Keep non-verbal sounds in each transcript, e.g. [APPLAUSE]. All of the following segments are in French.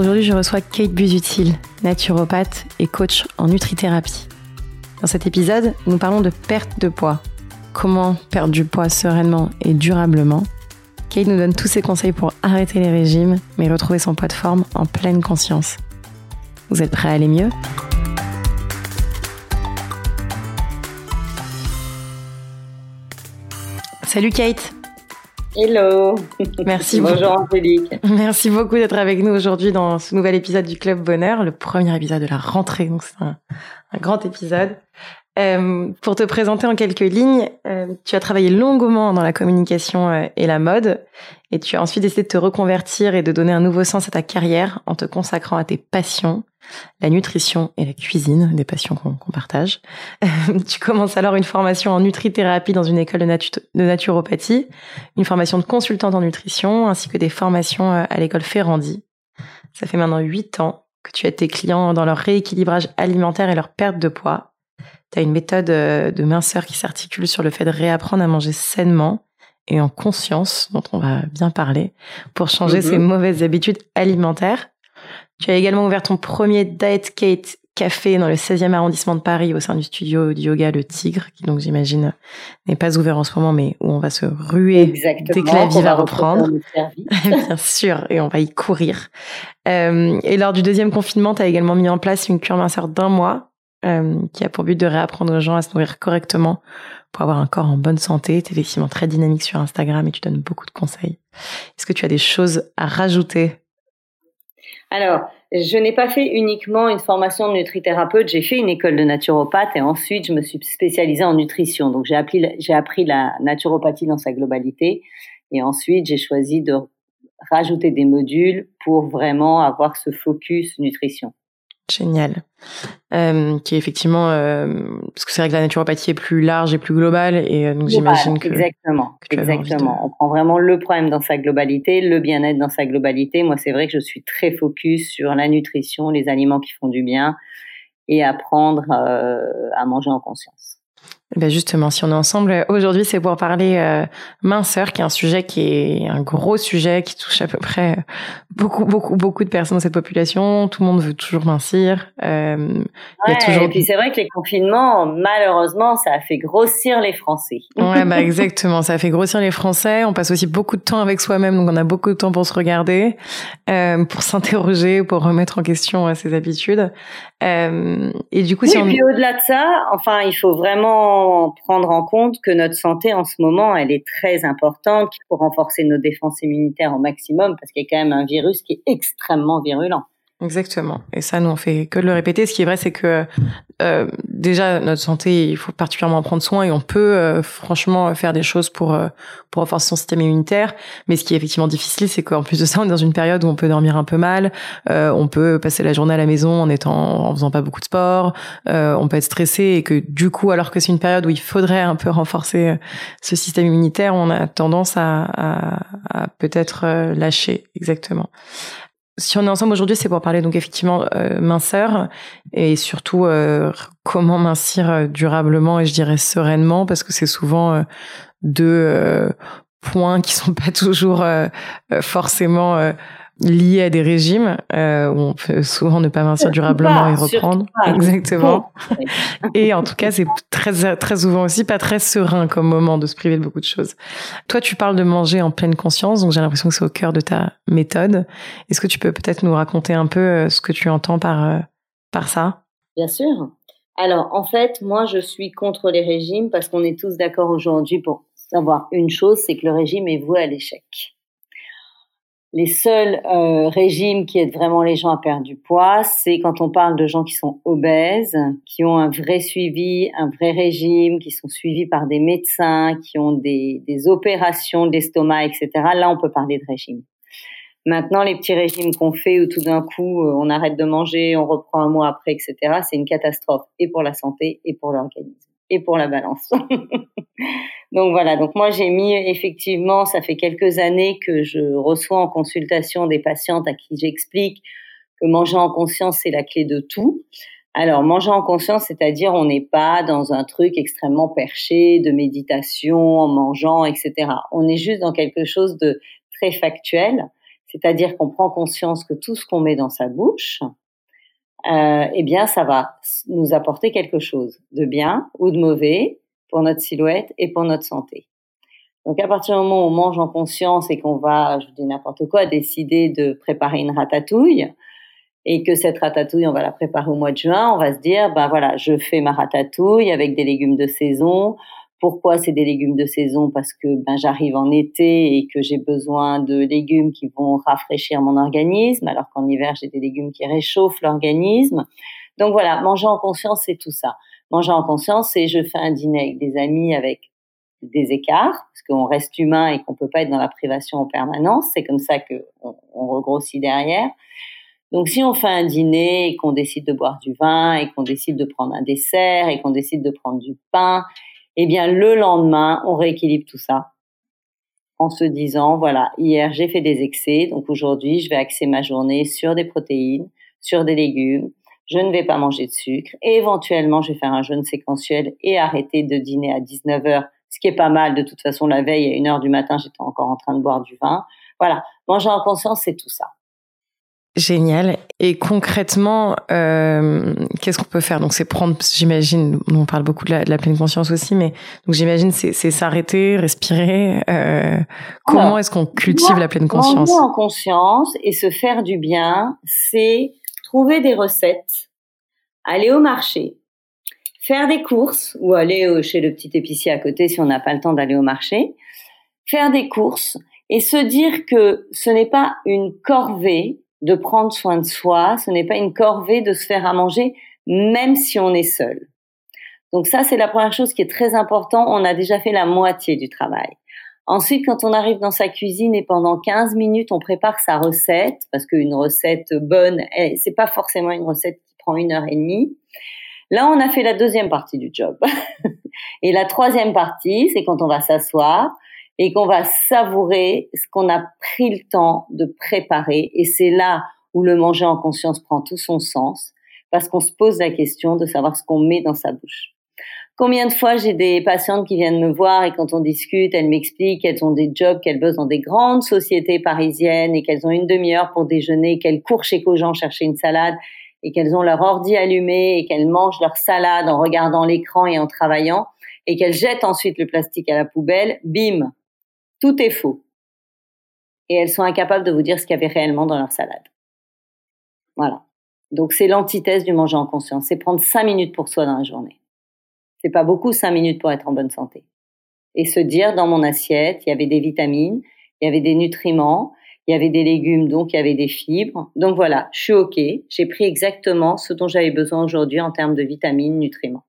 Aujourd'hui, je reçois Kate Busutil, naturopathe et coach en nutrithérapie. Dans cet épisode, nous parlons de perte de poids. Comment perdre du poids sereinement et durablement? Kate nous donne tous ses conseils pour arrêter les régimes, mais retrouver son poids de forme en pleine conscience. Vous êtes prêts à aller mieux? Salut Kate Hello. Merci [LAUGHS] Bonjour Angélique. Merci beaucoup d'être avec nous aujourd'hui dans ce nouvel épisode du Club Bonheur, le premier épisode de la rentrée, donc c'est un, grand épisode. Euh, pour te présenter en quelques lignes, euh, tu as travaillé longuement dans la communication euh, et la mode, et tu as ensuite décidé de te reconvertir et de donner un nouveau sens à ta carrière en te consacrant à tes passions, la nutrition et la cuisine, des passions qu'on partage. tu commences alors une formation en nutrithérapie dans une école de, de, naturopathie, une formation de consultante en nutrition, ainsi que des formations à l'école Ferrandi. Ça fait maintenant huit ans que tu aides tes clients dans leur rééquilibrage alimentaire et leur perte de poids. Tu as une méthode euh, de minceur qui s'articule sur le fait de réapprendre à manger sainement et en conscience, dont on va bien parler, pour changer mm-hmm. ses mauvaises habitudes alimentaires. Tu as également ouvert ton premier Diet Kate café dans le 16e arrondissement de Paris au sein du studio de yoga Le Tigre, qui donc j'imagine n'est pas ouvert en ce moment, mais où on va se ruer dès que la vie va reprendre. [LAUGHS] Bien sûr, et on va y courir. Euh, et lors du deuxième confinement, tu as également mis en place une cure minceur d'un mois euh, qui a pour but de réapprendre aux gens à se nourrir correctement pour avoir un corps en bonne santé. Tu es effectivement très dynamique sur Instagram et tu donnes beaucoup de conseils. Est-ce que tu as des choses à rajouter? Alors, je n'ai pas fait uniquement une formation de nutrithérapeute, j'ai fait une école de naturopathe et ensuite je me suis spécialisée en nutrition. Donc j'ai appris, j'ai appris la naturopathie dans sa globalité et ensuite j'ai choisi de rajouter des modules pour vraiment avoir ce focus nutrition. Génial. Euh, qui est effectivement euh, parce que c'est vrai que la naturopathie est plus large et plus globale et euh, donc j'imagine que exactement exactement. on prend vraiment le problème dans sa globalité le bien-être dans sa globalité. Moi c'est vrai que je suis très focus sur la nutrition les aliments qui font du bien et apprendre à manger en conscience ben justement, si on est ensemble aujourd'hui, c'est pour parler euh, minceur, qui est un sujet qui est un gros sujet qui touche à peu près beaucoup, beaucoup, beaucoup de personnes dans cette population. Tout le monde veut toujours mincir. Euh, y a toujours... Et puis c'est vrai que les confinements, malheureusement, ça a fait grossir les Français. Ouais, bah [LAUGHS] exactement, ça a fait grossir les Français. On passe aussi beaucoup de temps avec soi-même, donc on a beaucoup de temps pour se regarder, euh, pour [LAUGHS] s'interroger, pour remettre en question euh, ses habitudes. Euh, et du coup, si on... puis au-delà de ça, enfin, il faut vraiment prendre en compte que notre santé en ce moment, elle est très importante. Il faut renforcer nos défenses immunitaires au maximum parce qu'il y a quand même un virus qui est extrêmement virulent. Exactement. Et ça, nous, on fait que de le répéter. Ce qui est vrai, c'est que euh, déjà, notre santé, il faut particulièrement en prendre soin et on peut euh, franchement faire des choses pour, euh, pour renforcer son système immunitaire. Mais ce qui est effectivement difficile, c'est qu'en plus de ça, on est dans une période où on peut dormir un peu mal, euh, on peut passer la journée à la maison en étant en faisant pas beaucoup de sport, on peut être stressé et que du coup, alors que c'est une période où il faudrait un peu renforcer ce système immunitaire, on a tendance à, à, à peut-être lâcher. Exactement si on est ensemble aujourd'hui, c'est pour parler donc effectivement euh, minceur et surtout euh, comment mincir euh, durablement et je dirais sereinement parce que c'est souvent deux points qui sont pas toujours forcément liés à des régimes euh, où on peut souvent ne pas mincir durablement et reprendre. Exactement. [LAUGHS] et en tout cas, c'est très très souvent aussi pas très serein comme moment de se priver de beaucoup de choses. Toi, tu parles de manger en pleine conscience, donc j'ai l'impression que c'est au cœur de ta méthode. Est-ce que tu peux peut-être nous raconter un peu euh, ce que tu entends par euh, par ça? Bien sûr. Alors, en fait, moi, je suis contre les régimes parce qu'on est tous d'accord aujourd'hui pour savoir une chose, c'est que le régime est voué à l'échec les seuls euh, régimes qui aident vraiment les gens à perdre du poids, c'est quand on parle de gens qui sont obèses, qui ont un vrai suivi, un vrai régime, qui sont suivis par des médecins, qui ont des, des opérations d'estomac, etc. Là, on peut parler de régime. Maintenant, les petits régimes qu'on fait où tout d'un coup euh, on arrête de manger, on reprend un mois après, etc., c'est une catastrophe et pour la santé et pour l'organisme et pour la balance. [LAUGHS] donc voilà, donc moi j'ai mis effectivement, ça fait quelques années que je reçois en consultation des patientes à qui j'explique que manger en conscience c'est la clé de tout. Alors manger en conscience, c'est-à-dire on n'est pas dans un truc extrêmement perché de méditation en mangeant, etc. On est juste dans quelque chose de très factuel, c'est-à-dire qu'on prend conscience que tout ce qu'on met dans sa bouche, euh, eh bien, ça va nous apporter quelque chose de bien ou de mauvais pour notre silhouette et pour notre santé. Donc, à partir du moment où on mange en conscience et qu'on va, je dis n'importe quoi, décider de préparer une ratatouille et que cette ratatouille, on va la préparer au mois de juin, on va se dire, ben voilà, je fais ma ratatouille avec des légumes de saison, pourquoi c'est des légumes de saison? Parce que ben, j'arrive en été et que j'ai besoin de légumes qui vont rafraîchir mon organisme, alors qu'en hiver, j'ai des légumes qui réchauffent l'organisme. Donc voilà, manger en conscience, c'est tout ça. Manger en conscience, c'est je fais un dîner avec des amis avec des écarts, parce qu'on reste humain et qu'on peut pas être dans la privation en permanence. C'est comme ça que on regrossit derrière. Donc si on fait un dîner et qu'on décide de boire du vin et qu'on décide de prendre un dessert et qu'on décide de prendre du pain eh bien le lendemain, on rééquilibre tout ça. En se disant, voilà, hier j'ai fait des excès, donc aujourd'hui je vais axer ma journée sur des protéines, sur des légumes, je ne vais pas manger de sucre, et éventuellement je vais faire un jeûne séquentiel et arrêter de dîner à 19h, ce qui est pas mal, de toute façon la veille à 1h du matin j'étais encore en train de boire du vin. Voilà, manger en conscience c'est tout ça. Génial. Et concrètement, euh, qu'est-ce qu'on peut faire? Donc c'est prendre, j'imagine, on parle beaucoup de la, pleine conscience aussi, mais donc j'imagine c'est, s'arrêter, respirer. Euh, comment est-ce qu'on cultive la pleine conscience? en conscience et se faire du bien, c'est trouver des recettes, aller au marché, faire des courses ou aller chez le petit épicier à côté si on n'a pas le temps d'aller au marché, faire des courses et se dire que ce n'est pas une corvée de prendre soin de soi. Ce n'est pas une corvée de se faire à manger, même si on est seul. Donc ça, c'est la première chose qui est très important. On a déjà fait la moitié du travail. Ensuite, quand on arrive dans sa cuisine et pendant 15 minutes, on prépare sa recette, parce qu'une recette bonne, c'est pas forcément une recette qui prend une heure et demie. Là, on a fait la deuxième partie du job. [LAUGHS] et la troisième partie, c'est quand on va s'asseoir, et qu'on va savourer ce qu'on a pris le temps de préparer. Et c'est là où le manger en conscience prend tout son sens, parce qu'on se pose la question de savoir ce qu'on met dans sa bouche. Combien de fois j'ai des patientes qui viennent me voir et quand on discute, elles m'expliquent qu'elles ont des jobs, qu'elles bossent dans des grandes sociétés parisiennes et qu'elles ont une demi-heure pour déjeuner, qu'elles courent chez Cogent chercher une salade et qu'elles ont leur ordi allumé et qu'elles mangent leur salade en regardant l'écran et en travaillant et qu'elles jettent ensuite le plastique à la poubelle, bim, tout est faux. Et elles sont incapables de vous dire ce qu'il y avait réellement dans leur salade. Voilà. Donc c'est l'antithèse du manger en conscience. C'est prendre cinq minutes pour soi dans la journée. C'est pas beaucoup cinq minutes pour être en bonne santé. Et se dire dans mon assiette, il y avait des vitamines, il y avait des nutriments, il y avait des légumes, donc il y avait des fibres. Donc voilà, je suis OK. J'ai pris exactement ce dont j'avais besoin aujourd'hui en termes de vitamines, nutriments.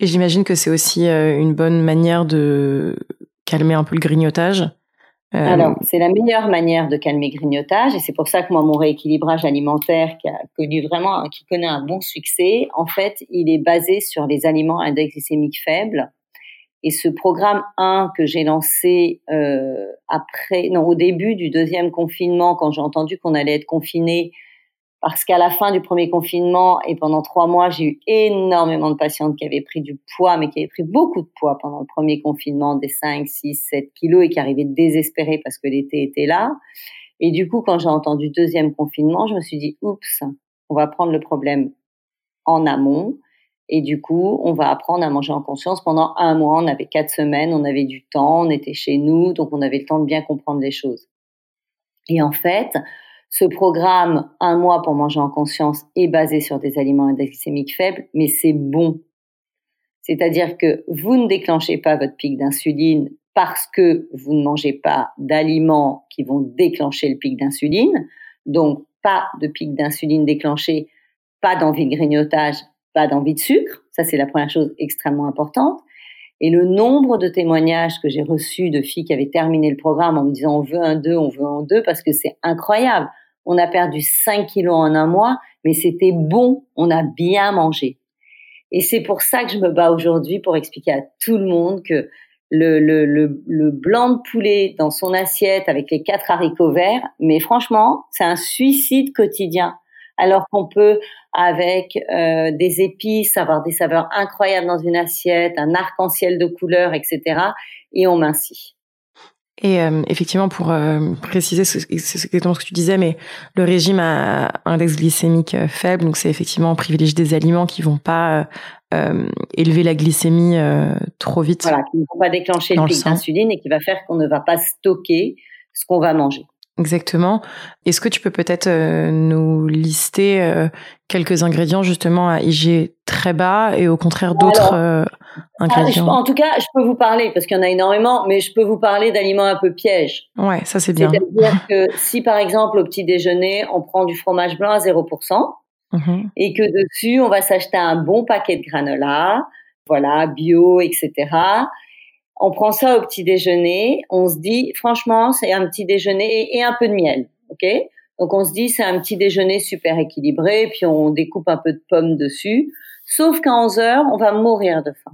Et j'imagine que c'est aussi euh, une bonne manière de calmer un peu le grignotage euh, Alors, c'est la meilleure manière de calmer le grignotage et c'est pour ça que moi, mon rééquilibrage alimentaire qui a connu vraiment, qui connaît un bon succès, en fait, il est basé sur les aliments à index glycémique faible. Et ce programme 1 que j'ai lancé euh, après, non, au début du deuxième confinement, quand j'ai entendu qu'on allait être confiné parce qu'à la fin du premier confinement et pendant trois mois, j'ai eu énormément de patientes qui avaient pris du poids, mais qui avaient pris beaucoup de poids pendant le premier confinement, des 5, 6, 7 kilos et qui arrivaient désespérées parce que l'été était là. Et du coup, quand j'ai entendu deuxième confinement, je me suis dit, oups, on va prendre le problème en amont. Et du coup, on va apprendre à manger en conscience pendant un mois. On avait quatre semaines, on avait du temps, on était chez nous, donc on avait le temps de bien comprendre les choses. Et en fait, ce programme, un mois pour manger en conscience, est basé sur des aliments glycémiques faibles, mais c'est bon. C'est-à-dire que vous ne déclenchez pas votre pic d'insuline parce que vous ne mangez pas d'aliments qui vont déclencher le pic d'insuline. Donc, pas de pic d'insuline déclenché, pas d'envie de grignotage, pas d'envie de sucre. Ça, c'est la première chose extrêmement importante. Et le nombre de témoignages que j'ai reçus de filles qui avaient terminé le programme en me disant on veut un 2, on veut un 2, parce que c'est incroyable. On a perdu 5 kilos en un mois, mais c'était bon, on a bien mangé. Et c'est pour ça que je me bats aujourd'hui pour expliquer à tout le monde que le, le, le, le, blanc de poulet dans son assiette avec les quatre haricots verts, mais franchement, c'est un suicide quotidien. Alors qu'on peut, avec euh, des épices, avoir des saveurs incroyables dans une assiette, un arc-en-ciel de couleurs, etc. Et on mincit. Et euh, effectivement, pour euh, préciser, exactement ce que tu disais, mais le régime a un index glycémique euh, faible, donc c'est effectivement on privilégie des aliments qui vont pas élever la glycémie trop vite. Voilà, qui ne vont pas déclencher le pic d'insuline et qui va faire qu'on ne va pas stocker ce qu'on va manger. Exactement. Est-ce que tu peux peut-être euh, nous lister euh, quelques ingrédients justement à IG très bas et au contraire d'autres ah, En tout cas, je peux vous parler parce qu'il y en a énormément, mais je peux vous parler d'aliments un peu pièges. Ouais, ça c'est bien. C'est-à-dire que si par exemple au petit déjeuner on prend du fromage blanc à 0% mmh et que dessus on va s'acheter un bon paquet de granola, voilà, bio, etc on prend ça au petit déjeuner, on se dit, franchement, c'est un petit déjeuner et, un peu de miel, ok? Donc on se dit, c'est un petit déjeuner super équilibré, puis on découpe un peu de pommes dessus. Sauf qu'à 11 heures, on va mourir de faim.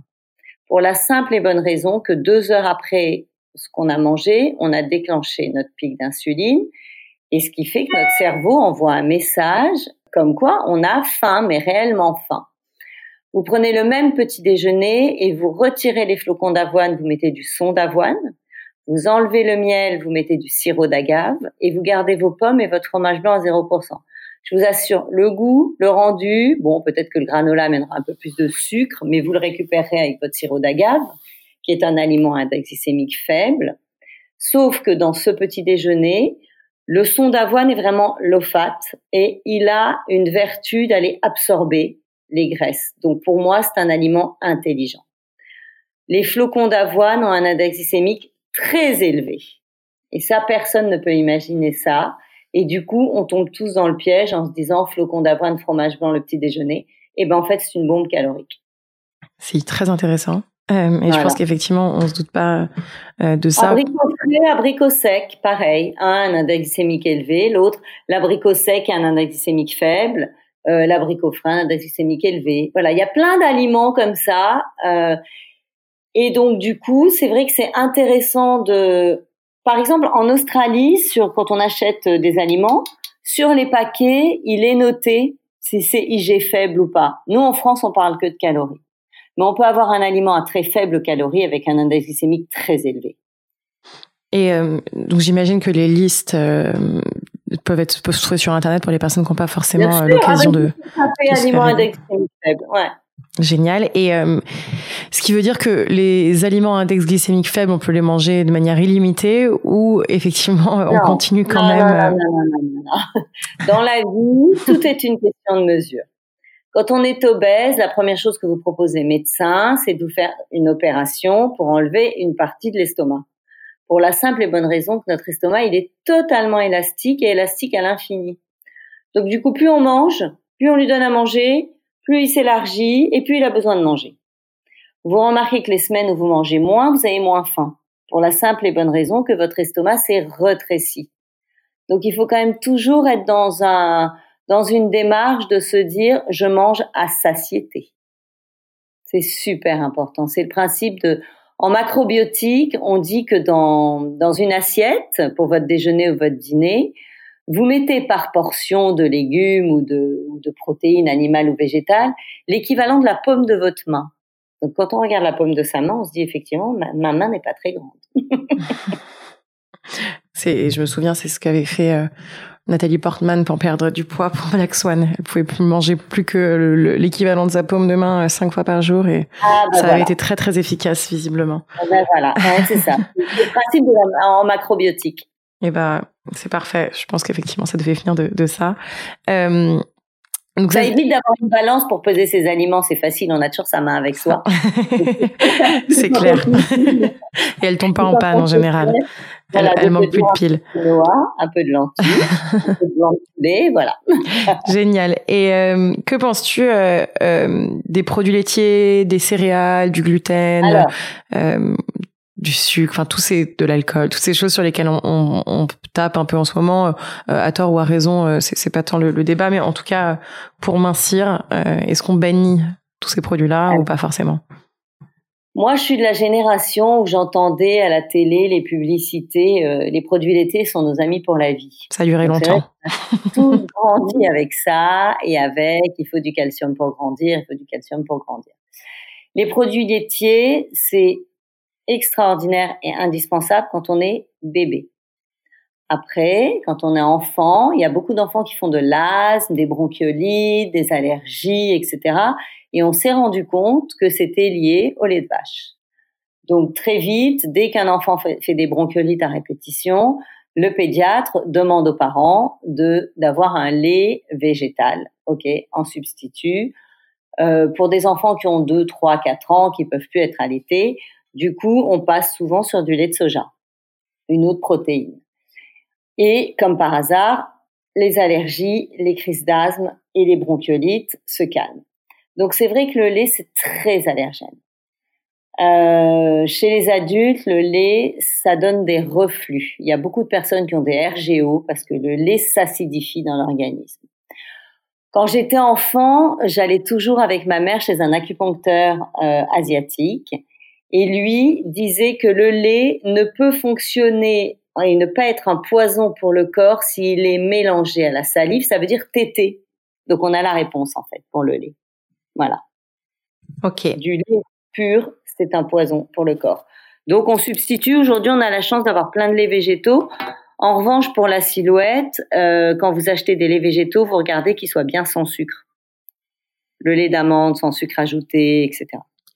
Pour la simple et bonne raison que deux heures après ce qu'on a mangé, on a déclenché notre pic d'insuline, et ce qui fait que notre cerveau envoie un message comme quoi on a faim, mais réellement faim. Vous prenez le même petit déjeuner et vous retirez les flocons d'avoine, vous mettez du son d'avoine, vous enlevez le miel, vous mettez du sirop d'agave et vous gardez vos pommes et votre fromage blanc à 0%. Je vous assure, le goût, le rendu, bon, peut-être que le granola amènera un peu plus de sucre, mais vous le récupérez avec votre sirop d'agave, qui est un aliment à index glycémique faible. Sauf que dans ce petit déjeuner, le son d'avoine est vraiment low fat et il a une vertu d'aller absorber les graisses. Donc pour moi, c'est un aliment intelligent. Les flocons d'avoine ont un index glycémique très élevé. Et ça, personne ne peut imaginer ça. Et du coup, on tombe tous dans le piège en se disant flocons d'avoine, fromage blanc, le petit déjeuner. Et ben en fait, c'est une bombe calorique. C'est très intéressant. Euh, et je pense qu'effectivement, on se doute pas euh, de ça. Abricot frais, abricot sec, pareil. Un, un index glycémique élevé. L'autre, l'abricot sec a un index glycémique faible euh, l'abricot frein, index glycémique élevé. Voilà, il y a plein d'aliments comme ça. Et donc du coup, c'est vrai que c'est intéressant de, par exemple, en Australie, sur quand on achète des aliments, sur les paquets, il est noté si c'est IG faible ou pas. Nous, en France, on parle que de calories. Mais on peut avoir un aliment à très faible calories avec un index glycémique très élevé. Et euh, donc j'imagine que les listes euh, peuvent être peuvent se trouver sur internet pour les personnes qui n'ont pas forcément euh, l'occasion de. aliments faible, ouais. Génial. Et euh, ce qui veut dire que les aliments à index glycémique faible, on peut les manger de manière illimitée ou effectivement on continue quand même. Non, non, non, [LAUGHS] Dans la vie, tout est une question de mesure. Quand on est obèse, la première chose que vous proposez médecin, c'est de vous faire une opération pour enlever une partie de l'estomac pour la simple et bonne raison que notre estomac, il est totalement élastique et élastique à l'infini. Donc du coup, plus on mange, plus on lui donne à manger, plus il s'élargit et plus il a besoin de manger. Vous remarquez que les semaines où vous mangez moins, vous avez moins faim, pour la simple et bonne raison que votre estomac s'est retréci. Donc il faut quand même toujours être dans un dans une démarche de se dire je mange à satiété. C'est super important. C'est le principe de en macrobiotique, on dit que dans, dans une assiette, pour votre déjeuner ou votre dîner, vous mettez par portion de légumes ou de, de protéines animales ou végétales l'équivalent de la pomme de votre main. Donc quand on regarde la pomme de sa main, on se dit effectivement, ma, ma main n'est pas très grande. [LAUGHS] c'est, je me souviens, c'est ce qu'avait fait euh, Nathalie Portman pour perdre du poids pour Black Swan. Elle pouvait plus manger plus que l'équivalent de sa paume de main euh, cinq fois par jour et ah, bah ça avait été très très efficace visiblement. Ah, bah voilà, c'est ça. [LAUGHS] Le principe de en macrobiotique. Et eh bah c'est parfait. Je pense qu'effectivement ça devait venir de, de ça. Euh, donc ça, évite d'avoir une balance pour peser ses aliments, c'est facile, on a toujours sa main avec soi. [LAUGHS] c'est clair. Et elle tombe pas en panne en général. elle, manque plus de piles. un peu de lentilles, un peu de voilà. [LAUGHS] Génial. Et euh, que penses-tu euh, euh, des produits laitiers, des céréales, du gluten, du sucre, enfin tous ces de l'alcool, toutes ces choses sur lesquelles on, tape un peu en ce moment, à tort ou à raison, c'est pas tant le, débat, mais en tout cas pour mincir, est-ce qu'on bannit tous ces produits-là ou pas forcément? Moi, je suis de la génération où j'entendais à la télé les publicités, euh, les produits laitiers sont nos amis pour la vie. Ça a duré longtemps. Tout grandit avec ça et avec, il faut du calcium pour grandir, il faut du calcium pour grandir. Les produits laitiers, c'est extraordinaire et indispensable quand on est bébé. Après, quand on est enfant, il y a beaucoup d'enfants qui font de l'asthme, des bronchiolites, des allergies, etc. Et on s'est rendu compte que c'était lié au lait de vache. Donc très vite, dès qu'un enfant fait, des bronchiolites à répétition, le pédiatre demande aux parents de d'avoir un lait végétal, ok, en substitut. Euh, pour des enfants qui ont 2, 3, 4 ans, qui peuvent plus être allaités, du coup, on passe souvent sur du lait de soja, une autre protéine. Et comme par hasard, les allergies, les crises d'asthme et les bronchiolites se calment. Donc c'est vrai que le lait, c'est très allergène. Euh, chez les adultes, le lait, ça donne des reflux. Il y a beaucoup de personnes qui ont des RGO parce que le lait s'acidifie dans l'organisme. Quand j'étais enfant, j'allais toujours avec ma mère chez un acupuncteur euh, asiatique et lui disait que le lait ne peut fonctionner et ne pas être un poison pour le corps s'il est mélangé à la salive. Ça veut dire tété. Donc on a la réponse en fait pour le lait. Voilà. Ok. Du lait pur, c'est un poison pour le corps. Donc on substitue. Aujourd'hui, on a la chance d'avoir plein de laits végétaux. En revanche, pour la silhouette, euh, quand vous achetez des laits végétaux, vous regardez qu'ils soient bien sans sucre. Le lait d'amande sans sucre ajouté, etc.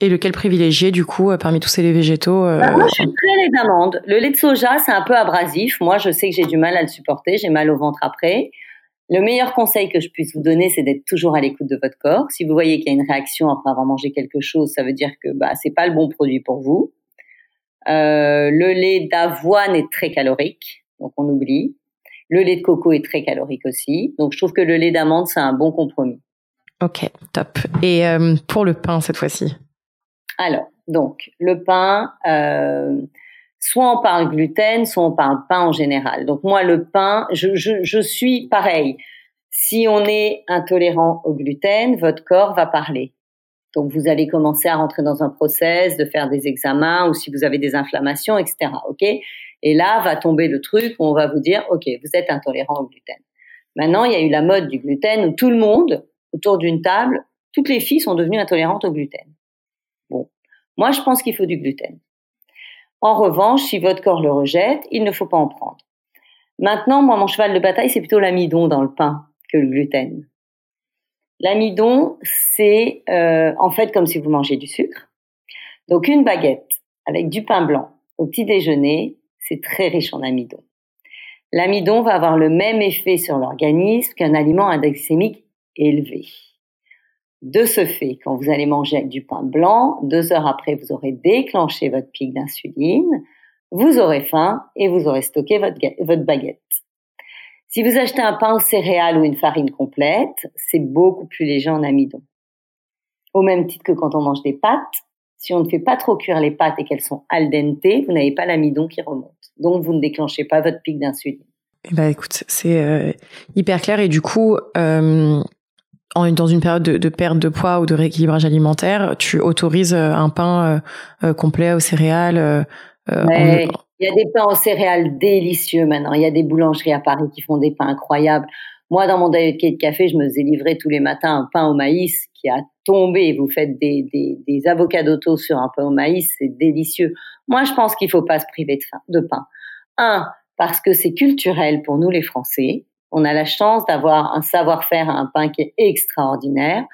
Et lequel privilégier du coup euh, parmi tous ces laits végétaux euh, bah, Moi, je suis très lait d'amande. Le lait de soja, c'est un peu abrasif. Moi, je sais que j'ai du mal à le supporter. J'ai mal au ventre après. Le meilleur conseil que je puisse vous donner, c'est d'être toujours à l'écoute de votre corps. Si vous voyez qu'il y a une réaction après avoir mangé quelque chose, ça veut dire que bah c'est pas le bon produit pour vous. Euh, le lait d'avoine est très calorique, donc on oublie. Le lait de coco est très calorique aussi, donc je trouve que le lait d'amande c'est un bon compromis. Ok, top. Et euh, pour le pain cette fois-ci? Alors, donc le pain, euh, soit on parle gluten, soit on parle pain en général. Donc moi, le pain, je, je, je suis pareil. Si on est intolérant au gluten, votre corps va parler. Donc vous allez commencer à rentrer dans un process de faire des examens ou si vous avez des inflammations, etc. Ok? Et là va tomber le truc où on va vous dire, ok, vous êtes intolérant au gluten. Maintenant, il y a eu la mode du gluten où tout le monde autour d'une table, toutes les filles sont devenues intolérantes au gluten. Moi je pense qu'il faut du gluten. En revanche, si votre corps le rejette, il ne faut pas en prendre. Maintenant, moi, mon cheval de bataille, c'est plutôt l'amidon dans le pain que le gluten. L'amidon, c'est euh, en fait comme si vous mangez du sucre. Donc une baguette avec du pain blanc au petit déjeuner, c'est très riche en amidon. L'amidon va avoir le même effet sur l'organisme qu'un aliment index élevé. De ce fait, quand vous allez manger avec du pain blanc, deux heures après, vous aurez déclenché votre pic d'insuline, vous aurez faim et vous aurez stocké votre, baguette. Si vous achetez un pain aux céréales ou une farine complète, c'est beaucoup plus léger en amidon. Au même titre que quand on mange des pâtes, si on ne fait pas trop cuire les pâtes et qu'elles sont al dente, vous n'avez pas l'amidon qui remonte. Donc vous ne déclenchez pas votre pic d'insuline. Eh ben, écoute, c'est euh, hyper clair et du coup, euh, dans une période de, perte de poids ou de rééquilibrage alimentaire, tu autorises euh, un pain euh, euh, complet aux céréales. il y a des pains aux céréales délicieux maintenant. Il y a des boulangeries à Paris qui font des pains incroyables. Moi, dans mon diet de café, je me faisais livrer tous les matins un pain au maïs qui a tombé. Vous faites des, des, des avocats d'auto sur un pain au maïs, c'est délicieux. Moi, je pense qu'il faut pas se priver de, de pain. Un, parce que c'est culturel pour nous les Français. On a la chance d'avoir un savoir-faire un pain qui est extraordinaire.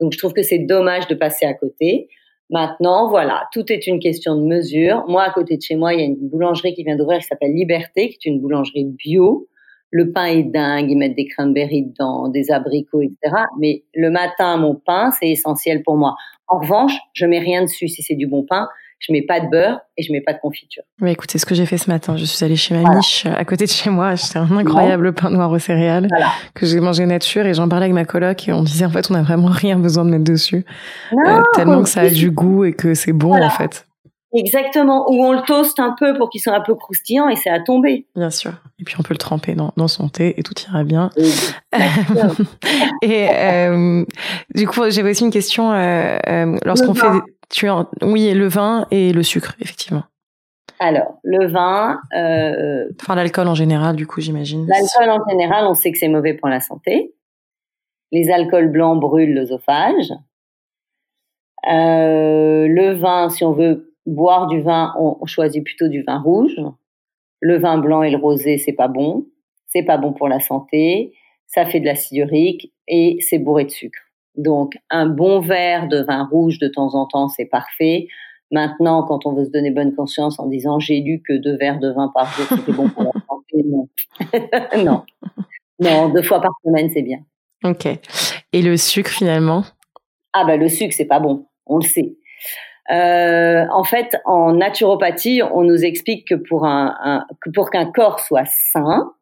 Donc, je trouve que c'est dommage de passer à côté. Maintenant, voilà, tout est une question de mesure. Moi, à côté de chez moi, il y a une boulangerie qui vient d'ouvrir qui s'appelle Liberté, qui est une boulangerie bio. Le pain est dingue, ils mettent des cranberries dedans, des abricots, etc. Mais le matin, mon pain, c'est essentiel pour moi. En revanche, je mets rien dessus si c'est du bon pain. Je mets pas de beurre et je mets pas de confiture. Oui, écoute, c'est ce que j'ai fait ce matin. Je suis allée chez ma niche à côté de chez moi, acheter un incroyable pain noir aux céréales que j'ai mangé nature et j'en parlais avec ma coloc et on disait en fait on a vraiment [LAUGHS] rien besoin de mettre dessus euh, tellement que ça a du goût et que c'est bon en fait. Exactement, ou on le toast un peu pour qu'il soit un peu croustillant et c'est à tomber. Bien sûr. Et puis on peut le tremper dans, dans son thé et tout ira bien. [LAUGHS] et euh, du coup, j'avais aussi une question. Euh, euh Lorsqu'on fait, tu as, oui, le vin et le sucre, effectivement. Alors, le vin. Enfin, l'alcool en général, du coup, j'imagine. L'alcool en général, on sait que c'est mauvais pour la santé. Les alcools blancs brûlent l'œsophage. Le vin, si on veut boire du vin, on, choisit plutôt du vin rouge. Le vin blanc et le rosé, c'est pas bon. C'est pas bon pour la santé. Ça fait de l'acide urique et c'est bourré de sucre. Donc, un bon verre de vin rouge de temps en temps, c'est parfait. Maintenant, quand on veut se donner bonne conscience en disant j'ai lu que deux verres de vin par jour, c'était bon pour la santé, non. [LAUGHS] non. Non, deux fois par semaine, c'est bien. Ok. Et le sucre, finalement? Ah, ben, le sucre, c'est pas bon. On le sait. Euh, en fait, en naturopathie, on nous explique que pour un, que pour qu'un corps soit sain,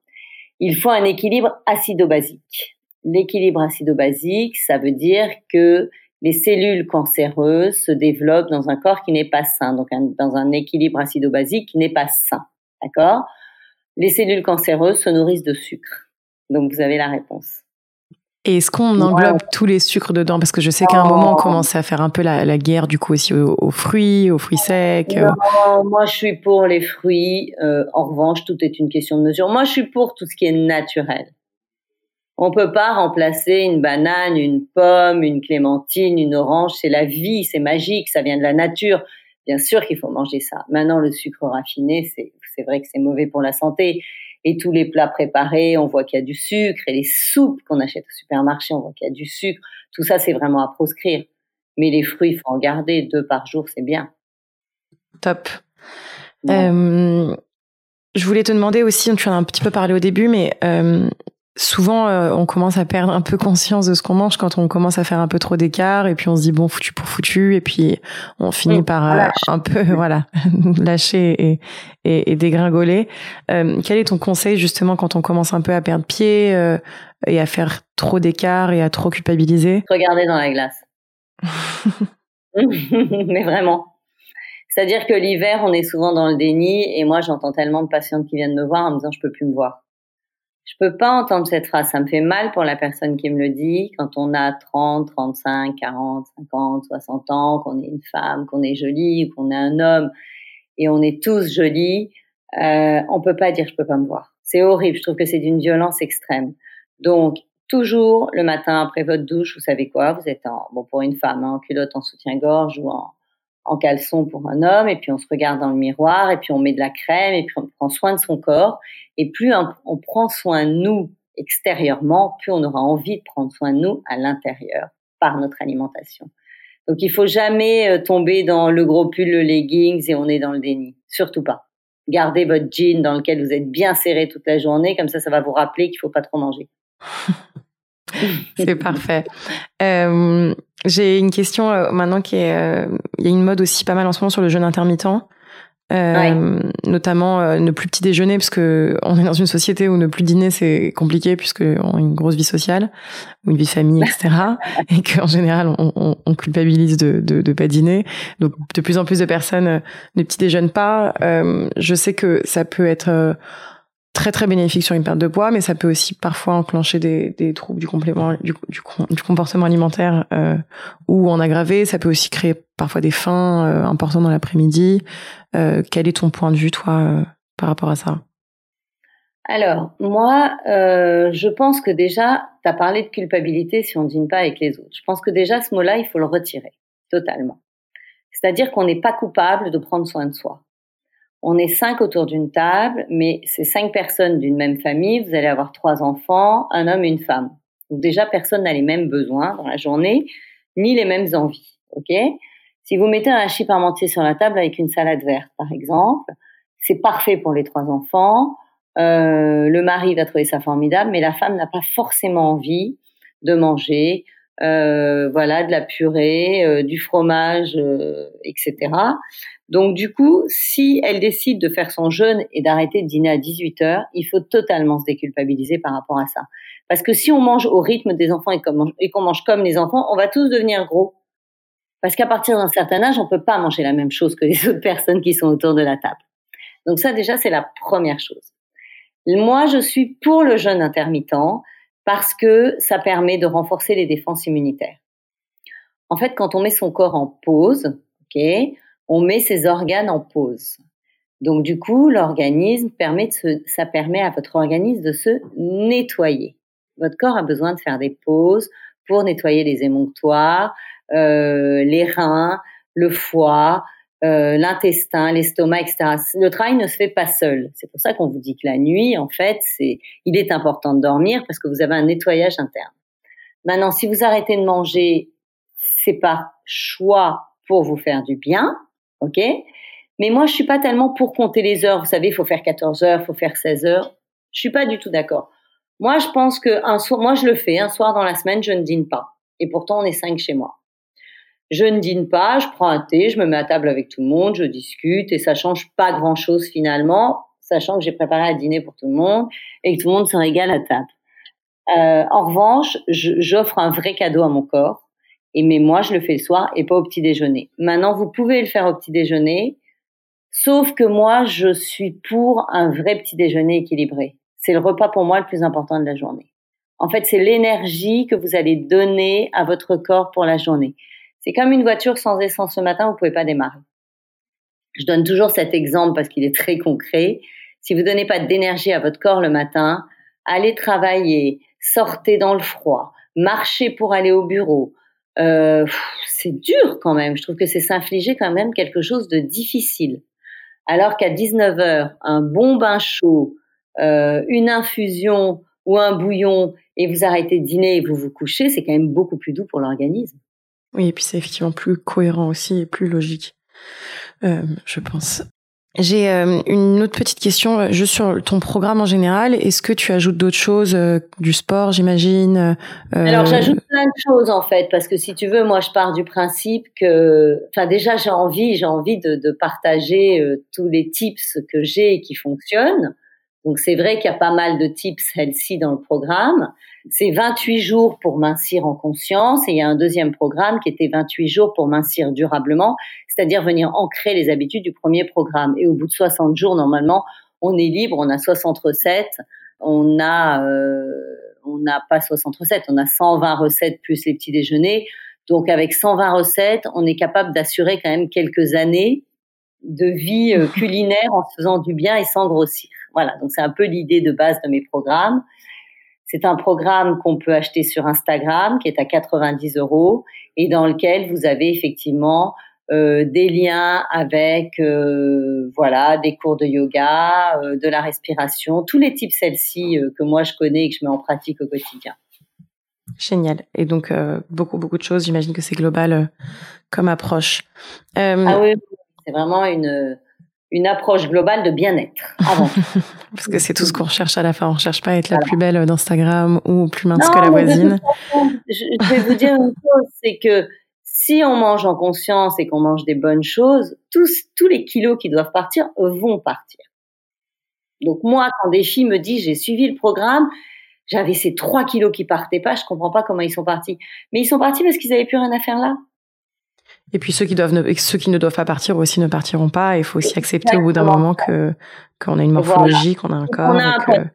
il faut un équilibre acido-basique. L'équilibre acido-basique, ça veut dire que les cellules cancéreuses se développent dans un corps qui n'est pas sain, donc dans un équilibre acido-basique qui n'est pas sain. D'accord? Les cellules cancéreuses se nourrissent de sucre. Donc vous avez la réponse. Et est-ce qu'on englobe tous les sucres dedans? Parce que je sais qu'à un moment, on commençait à faire un peu la, guerre, du coup, aussi aux, fruits, aux fruits secs. Euh. moi, je suis pour les fruits. Euh, en revanche, tout est une question de mesure. Moi, je suis pour tout ce qui est naturel. On peut pas remplacer une banane, une pomme, une clémentine, une orange. C'est la vie, c'est magique, ça vient de la nature. Bien sûr qu'il faut manger ça. Maintenant, le sucre raffiné, c'est vrai que c'est mauvais pour la santé et tous les plats préparés, on voit qu'il y a du sucre, et les soupes qu'on achète au supermarché, on voit qu'il y a du sucre. Tout ça, c'est vraiment à proscrire. Mais les fruits, il faut en garder deux par jour, c'est bien. Top. Euh, je voulais te demander aussi, tu en as un petit peu parlé au début, mais euh, souvent euh, on commence à perdre un peu conscience de ce qu'on mange quand on commence à faire un peu trop d'écart et puis on se dit bon foutu pour foutu et puis on finit par euh, un peu [LAUGHS] voilà [LAUGHS] lâcher et, et, et dégringoler. Euh, quel est ton conseil justement quand on commence un peu à perdre pied et à faire trop d'écart et à trop culpabiliser? Regarder dans la glace. [LAUGHS] Mais vraiment. C'est-à-dire que l'hiver, on est souvent dans le déni et moi j'entends tellement de patientes qui viennent me voir en me disant je peux plus me voir je peux pas entendre cette phrase. Ça me fait mal pour la personne qui me le dit. Quand on a 30, 35, 40, 50, 60 ans, qu'on est une femme, qu'on est jolie, qu'on est un homme, et on est tous jolis, euh, on peut pas dire je peux pas me voir. C'est horrible. Je trouve que c'est d'une violence extrême. Donc, toujours le matin après votre douche, vous savez quoi? Vous êtes en, bon pour une femme, hein, en culotte, en soutien-gorge ou en, en caleçon pour un homme, et puis on se regarde dans le miroir, et puis on met de la crème, et puis on prend soin de son corps. Et plus on prend soin de nous extérieurement, plus on aura envie de prendre soin de nous à l'intérieur par notre alimentation. Donc il faut jamais euh, tomber dans le gros pull, le leggings et on est dans le déni. Surtout pas. Gardez votre jean dans lequel vous êtes bien serré toute la journée, comme ça, ça va vous rappeler qu'il faut pas trop manger. [LAUGHS] C'est parfait. Euh, j'ai une question euh, maintenant qui est, il y a une mode aussi pas mal en ce moment sur le jeûne intermittent. Euh, notamment euh, ne plus petit déjeuner parce que on est dans une société où ne plus dîner c'est compliqué puisque on a une grosse vie sociale ou une vie de famille etc [LAUGHS] et qu'en général on, on, on, culpabilise de, de, de pas dîner. Donc de plus en plus de personnes ne petit déjeunent pas. Je sais que ça peut être très très bénéfique sur une perte de poids, mais ça peut aussi parfois enclencher des, des troubles du complément du, du, du comportement alimentaire euh, ou en aggraver. Ça peut aussi créer parfois des faim euh, importantes dans l'après-midi. Euh, quel est ton point de vue, toi, euh, par rapport à ça? Alors, moi, euh, je pense que déjà, tu as parlé de culpabilité si on ne dîne pas avec les autres. Je pense que déjà, ce mot-là, il faut le retirer totalement. C'est-à-dire qu'on n'est pas coupable de prendre soin de soi. On est cinq autour d'une table, mais c'est cinq personnes d'une même famille. Vous allez avoir trois enfants, un homme et une femme. Donc déjà, personne n'a les mêmes besoins dans la journée, ni les mêmes envies. Ok? Si vous mettez un hachis parmentier sur la table avec une salade verte, par exemple, c'est parfait pour les trois enfants. Euh, le mari va trouver ça formidable, mais la femme n'a pas forcément envie de manger euh, voilà, de la purée, euh, du fromage, euh, etc. Donc du coup, si elle décide de faire son jeûne et d'arrêter de dîner à 18 heures, il faut totalement se déculpabiliser par rapport à ça. Parce que si on mange au rythme des enfants et qu'on mange comme les enfants, on va tous devenir gros. Parce qu'à partir d'un certain âge, on peut pas manger la même chose que les [LAUGHS] autres personnes qui sont autour de la table. Donc ça, déjà, c'est la première chose. Moi, je suis pour le jeûne intermittent parce que ça permet de renforcer les défenses immunitaires. En fait, quand on met son corps en pause, ok, on met ses organes en pause. Donc du coup, l'organisme permet ça permet à votre organisme de se nettoyer. Votre corps a besoin de faire des pauses pour nettoyer les émonctoires, euh, les reins, le foie, euh, l'intestin, l'estomac, etc. Le travail ne se fait pas seul. C'est pour ça qu'on vous dit que la nuit, en fait, c'est, il est important de dormir parce que vous avez un nettoyage interne. Maintenant, si vous arrêtez de manger, c'est par choix pour vous faire du bien, ok? Mais moi, je suis pas tellement pour compter les heures. Vous savez, il faut faire 14 heures, il faut faire 16 heures. Je suis pas du tout d'accord. Moi, je pense que un soir, moi, je le fais. Un soir dans la semaine, je ne dîne pas. Et pourtant, on est cinq chez moi. Je ne dîne pas, je prends un thé, je me mets à table avec tout le monde, je discute et ça change pas grand chose finalement, sachant que j'ai préparé à dîner pour tout le monde et que tout le monde se régale à table. Euh, en revanche, j'offre un vrai cadeau à mon corps. Et mais moi, je le fais le soir et pas au petit déjeuner. Maintenant, vous pouvez le faire au petit déjeuner, sauf que moi, je suis pour un vrai petit déjeuner équilibré. C'est le repas pour moi le plus important de la journée. En fait, c'est l'énergie que vous allez donner à votre corps pour la journée. C'est comme une voiture sans essence le matin, vous pouvez pas démarrer. Je donne toujours cet exemple parce qu'il est très concret. Si vous donnez pas d'énergie à votre corps le matin, allez travailler, sortez dans le froid, marchez pour aller au bureau. Euh, c'est dur quand même. Je trouve que c'est s'infliger quand même quelque chose de difficile. Alors qu'à 19 heures, un bon bain chaud, euh, une infusion ou un bouillon et vous arrêtez de dîner et vous vous couchez, c'est quand même beaucoup plus doux pour l'organisme. Oui, et puis c'est effectivement plus cohérent aussi et plus logique, euh, je pense. J'ai euh, une autre petite question, euh, juste sur ton programme en général. Est-ce que tu ajoutes d'autres choses, du sport, j'imagine Alors j'ajoute plein de choses en fait, parce que si tu veux, moi je pars du principe que, enfin déjà j'ai envie, j'ai envie de, partager tous les tips que j'ai et qui fonctionnent. Donc c'est vrai qu'il y a pas mal de tips healthy dans le programme. C'est 28 jours pour mincir en conscience et il y a un deuxième programme qui était 28 jours pour mincir durablement, c'est-à-dire venir ancrer les habitudes du premier programme. Et au bout de 60 jours, normalement, on est libre, on a 60 recettes, on a, euh, on n'a pas 60 recettes, on a 120 recettes plus les petits déjeuners. Donc avec 120 recettes, on est capable d'assurer quand même quelques années de vie euh, [LAUGHS] culinaire en se faisant du bien et sans grossir. Voilà, donc c'est un peu l'idée de base de mes programmes. C'est un programme qu'on peut acheter sur Instagram qui est à 90 euros et dans lequel vous avez effectivement euh, des liens avec euh, voilà des cours de yoga, euh, de la respiration, tous les types celles-ci que moi je connais et que je mets en pratique au quotidien. Génial. Et donc beaucoup beaucoup de choses. J'imagine que c'est global comme approche. ah oui, c'est vraiment une une approche globale de bien-être avant. [LAUGHS] Parce que c'est tout ce qu'on recherche à la fin. On ne cherche pas à être la plus belle d'Instagram ou plus mince que la voisine. Je vais vous dire une chose, c'est que si on mange en conscience et qu'on mange des bonnes choses, tous, tous les kilos qui doivent partir vont partir. Donc moi, quand des filles me disent j'ai suivi le programme, j'avais ces trois kilos qui partaient pas, je comprends pas comment ils sont partis. Mais ils sont partis parce qu'ils avaient plus rien à faire là. Et puis ceux qui doivent ne, ceux qui ne doivent pas partir aussi ne partiront pas. Il faut aussi accepter au bout d'un moment que qu'on a une morphologie, qu'on a un corps. On a un corps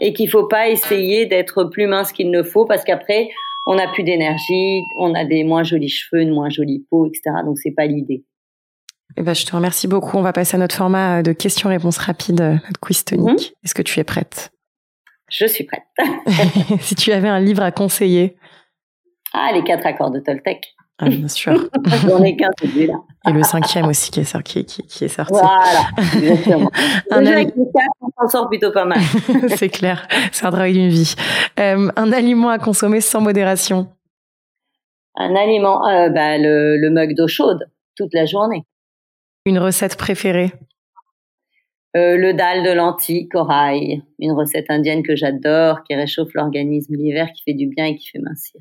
et qu'il faut pas essayer d'être plus mince qu'il ne faut parce qu'après on n'a plus d'énergie, on a des moins jolis cheveux, une moins jolie peau, etc. Donc c'est pas l'idée. Eh ben, je te remercie beaucoup. On va passer à notre format de questions-réponses rapides, notre quiz tonique. Mhm. Est-ce que tu es prête? Je suis prête. [LAUGHS] si tu avais un livre à conseiller Ah, les quatre accords de Toltec. Ah, bien sûr. [LAUGHS] J'en ai qu'un celui-là. Et le cinquième aussi qui est sorti. Qui, qui est sorti. Voilà, exactement. [LAUGHS] Déjà, avec les quatre, on s'en sort plutôt pas mal. [LAUGHS] c'est clair, c'est un travail d'une vie. Euh, un aliment à consommer sans modération Un aliment, euh, bah, le, le mug d'eau chaude, toute la journée. Une recette préférée euh, le dalle de lentilles, corail, une recette indienne que j'adore, qui réchauffe l'organisme l'hiver, qui fait du bien et qui fait mincir.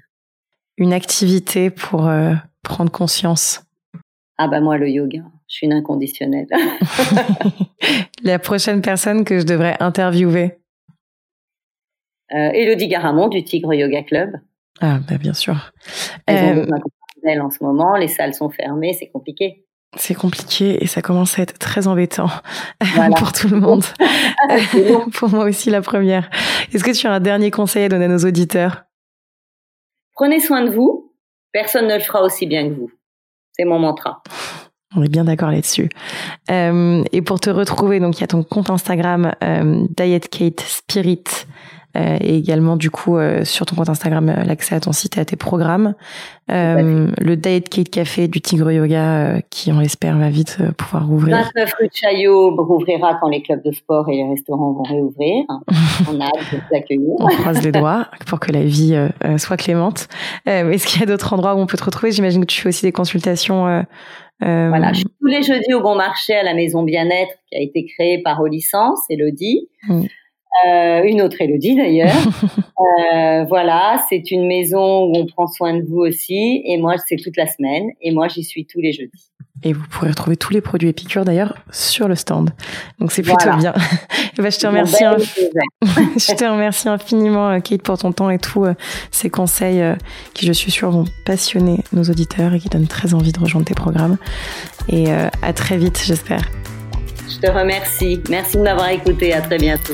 Une activité pour euh, prendre conscience Ah bah moi le yoga, je suis une inconditionnelle. [LAUGHS] La prochaine personne que je devrais interviewer euh, Elodie Garamond du Tigre Yoga Club. Ah bah bien sûr. Elles ont euh, en ce moment, les salles sont fermées, c'est compliqué. C'est compliqué et ça commence à être très embêtant [LAUGHS] pour tout le monde. [LAUGHS] pour moi aussi la première. Est-ce que tu as un dernier conseil à donner à nos auditeurs? Prenez soin de vous. Personne ne le fera aussi bien que vous. C'est mon mantra. On est bien d'accord là-dessus. Euh, et pour te retrouver, donc il y a ton compte Instagram euh, Diet Kate Spirit et également du coup euh, sur ton compte Instagram euh, l'accès à ton site et à tes programmes. le Diet Kate Café du Tigre Yoga qui on l'espère va vite pouvoir rouvrir. 29 rue de Chaillot rouvrira quand les clubs de sport et les restaurants vont réouvrir. [LAUGHS] on a hâte de vous accueillir. on croise les doigts pour que la vie soit clémente. Est-ce qu'il y a d'autres endroits où on peut te retrouver? J'imagine que tu fais aussi des consultations. Euh, voilà, je suis tous les jeudis au Bon Marché à la Maison Bien-être qui a été créée par Olicence, Elodie. Mm. Euh, une autre Elodie d'ailleurs. [LAUGHS] euh, voilà, c'est une maison où on prend soin de vous aussi. Et moi, c'est toute la semaine. Et moi, j'y suis tous les jeudis. Et vous pourrez retrouver tous les produits Épicure d'ailleurs sur le stand. Donc c'est plutôt bien. [LAUGHS] ben, je te remercie. [LAUGHS] je te remercie infiniment, euh, Kate, pour ton temps et tous euh, ces conseils qui, je suis sûre, vont passionner nos auditeurs et qui donnent très envie de rejoindre tes programmes. Et à très vite, j'espère. Je te remercie. Merci de m'avoir écouté. À très bientôt.